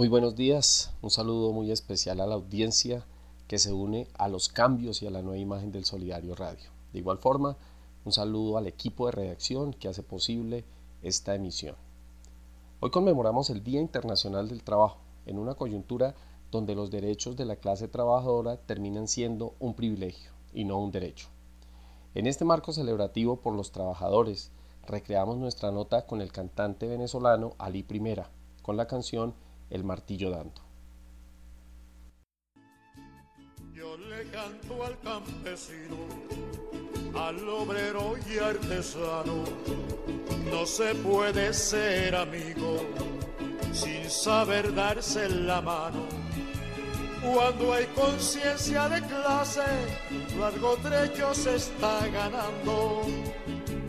Muy buenos días, un saludo muy especial a la audiencia que se une a los cambios y a la nueva imagen del Solidario Radio. De igual forma, un saludo al equipo de redacción que hace posible esta emisión. Hoy conmemoramos el Día Internacional del Trabajo, en una coyuntura donde los derechos de la clase trabajadora terminan siendo un privilegio y no un derecho. En este marco celebrativo por los trabajadores, recreamos nuestra nota con el cantante venezolano Ali Primera, con la canción El martillo dando. Yo le canto al campesino, al obrero y artesano, no se puede ser amigo sin saber darse la mano. Cuando hay conciencia de clase, largo trecho se está ganando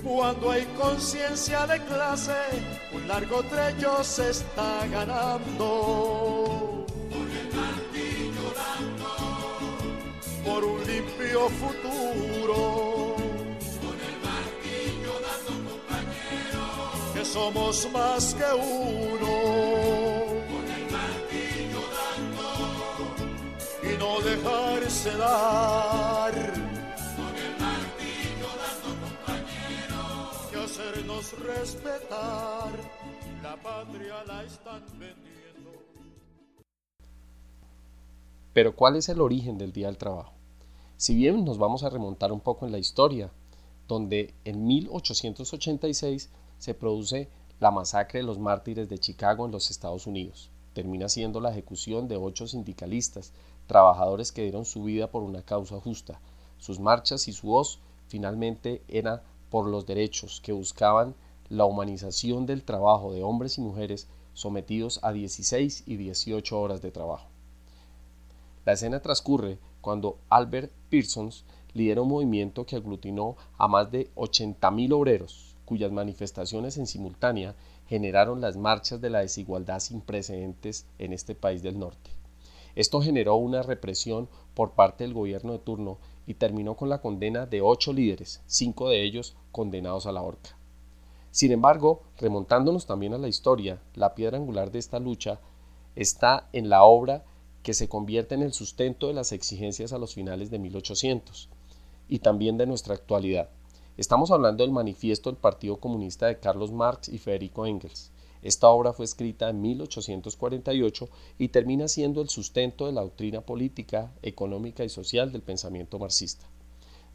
cuando hay conciencia de clase, un largo trecho se está ganando. Con el martillo dando, por un limpio futuro. Con el martillo dando, compañero. Que somos más que uno. Con el martillo dando. Y no dejarse dar respetar, la patria la están vendiendo. Pero ¿cuál es el origen del Día del Trabajo? Si bien nos vamos a remontar un poco en la historia, donde en 1886 se produce la masacre de los mártires de Chicago en los Estados Unidos. Termina siendo la ejecución de ocho sindicalistas, trabajadores que dieron su vida por una causa justa. Sus marchas y su voz finalmente eran por los derechos que buscaban la humanización del trabajo de hombres y mujeres sometidos a 16 y 18 horas de trabajo. La escena transcurre cuando Albert Pearsons lidera un movimiento que aglutinó a más de 80.000 obreros, cuyas manifestaciones en simultánea generaron las marchas de la desigualdad sin precedentes en este país del norte. Esto generó una represión por parte del gobierno de turno y terminó con la condena de ocho líderes, cinco de ellos condenados a la horca. Sin embargo, remontándonos también a la historia, la piedra angular de esta lucha está en la obra que se convierte en el sustento de las exigencias a los finales de 1800 y también de nuestra actualidad. Estamos hablando del manifiesto del Partido Comunista de Carlos Marx y Federico Engels. Esta obra fue escrita en 1848 y termina siendo el sustento de la doctrina política, económica y social del pensamiento marxista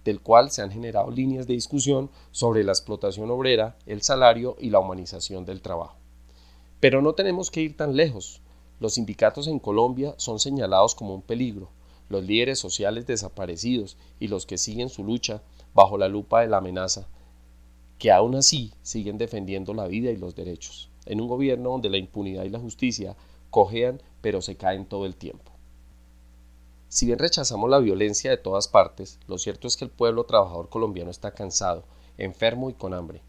del cual se han generado líneas de discusión sobre la explotación obrera, el salario y la humanización del trabajo. Pero no tenemos que ir tan lejos. Los sindicatos en Colombia son señalados como un peligro, los líderes sociales desaparecidos y los que siguen su lucha bajo la lupa de la amenaza, que aún así siguen defendiendo la vida y los derechos, en un gobierno donde la impunidad y la justicia cojean pero se caen todo el tiempo. Si bien rechazamos la violencia de todas partes, lo cierto es que el pueblo trabajador colombiano está cansado, enfermo y con hambre.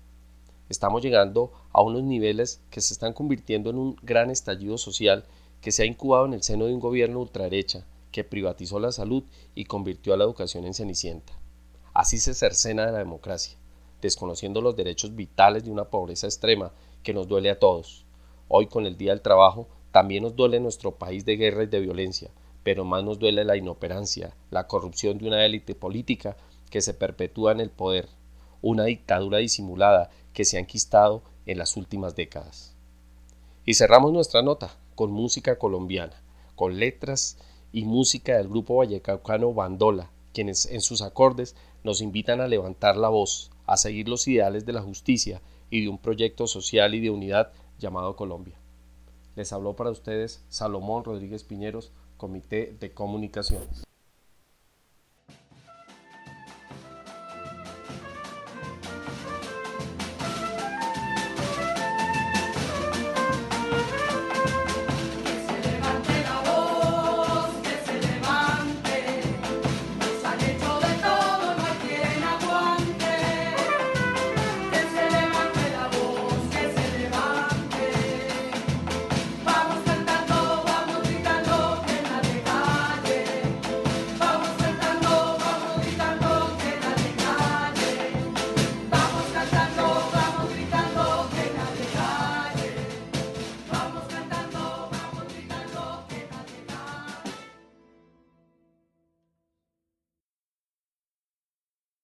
Estamos llegando a unos niveles que se están convirtiendo en un gran estallido social que se ha incubado en el seno de un gobierno ultraderecha que privatizó la salud y convirtió a la educación en cenicienta. Así se cercena de la democracia, desconociendo los derechos vitales de una pobreza extrema que nos duele a todos. Hoy con el Día del Trabajo también nos duele nuestro país de guerra y de violencia, pero más nos duele la inoperancia, la corrupción de una élite política que se perpetúa en el poder, una dictadura disimulada que se ha enquistado en las últimas décadas. Y cerramos nuestra nota con música colombiana, con letras y música del grupo vallecaucano Bandola, quienes en sus acordes nos invitan a levantar la voz, a seguir los ideales de la justicia y de un proyecto social y de unidad llamado Colombia. Les habló para ustedes Salomón Rodríguez Piñeros, Comité de Comunicaciones.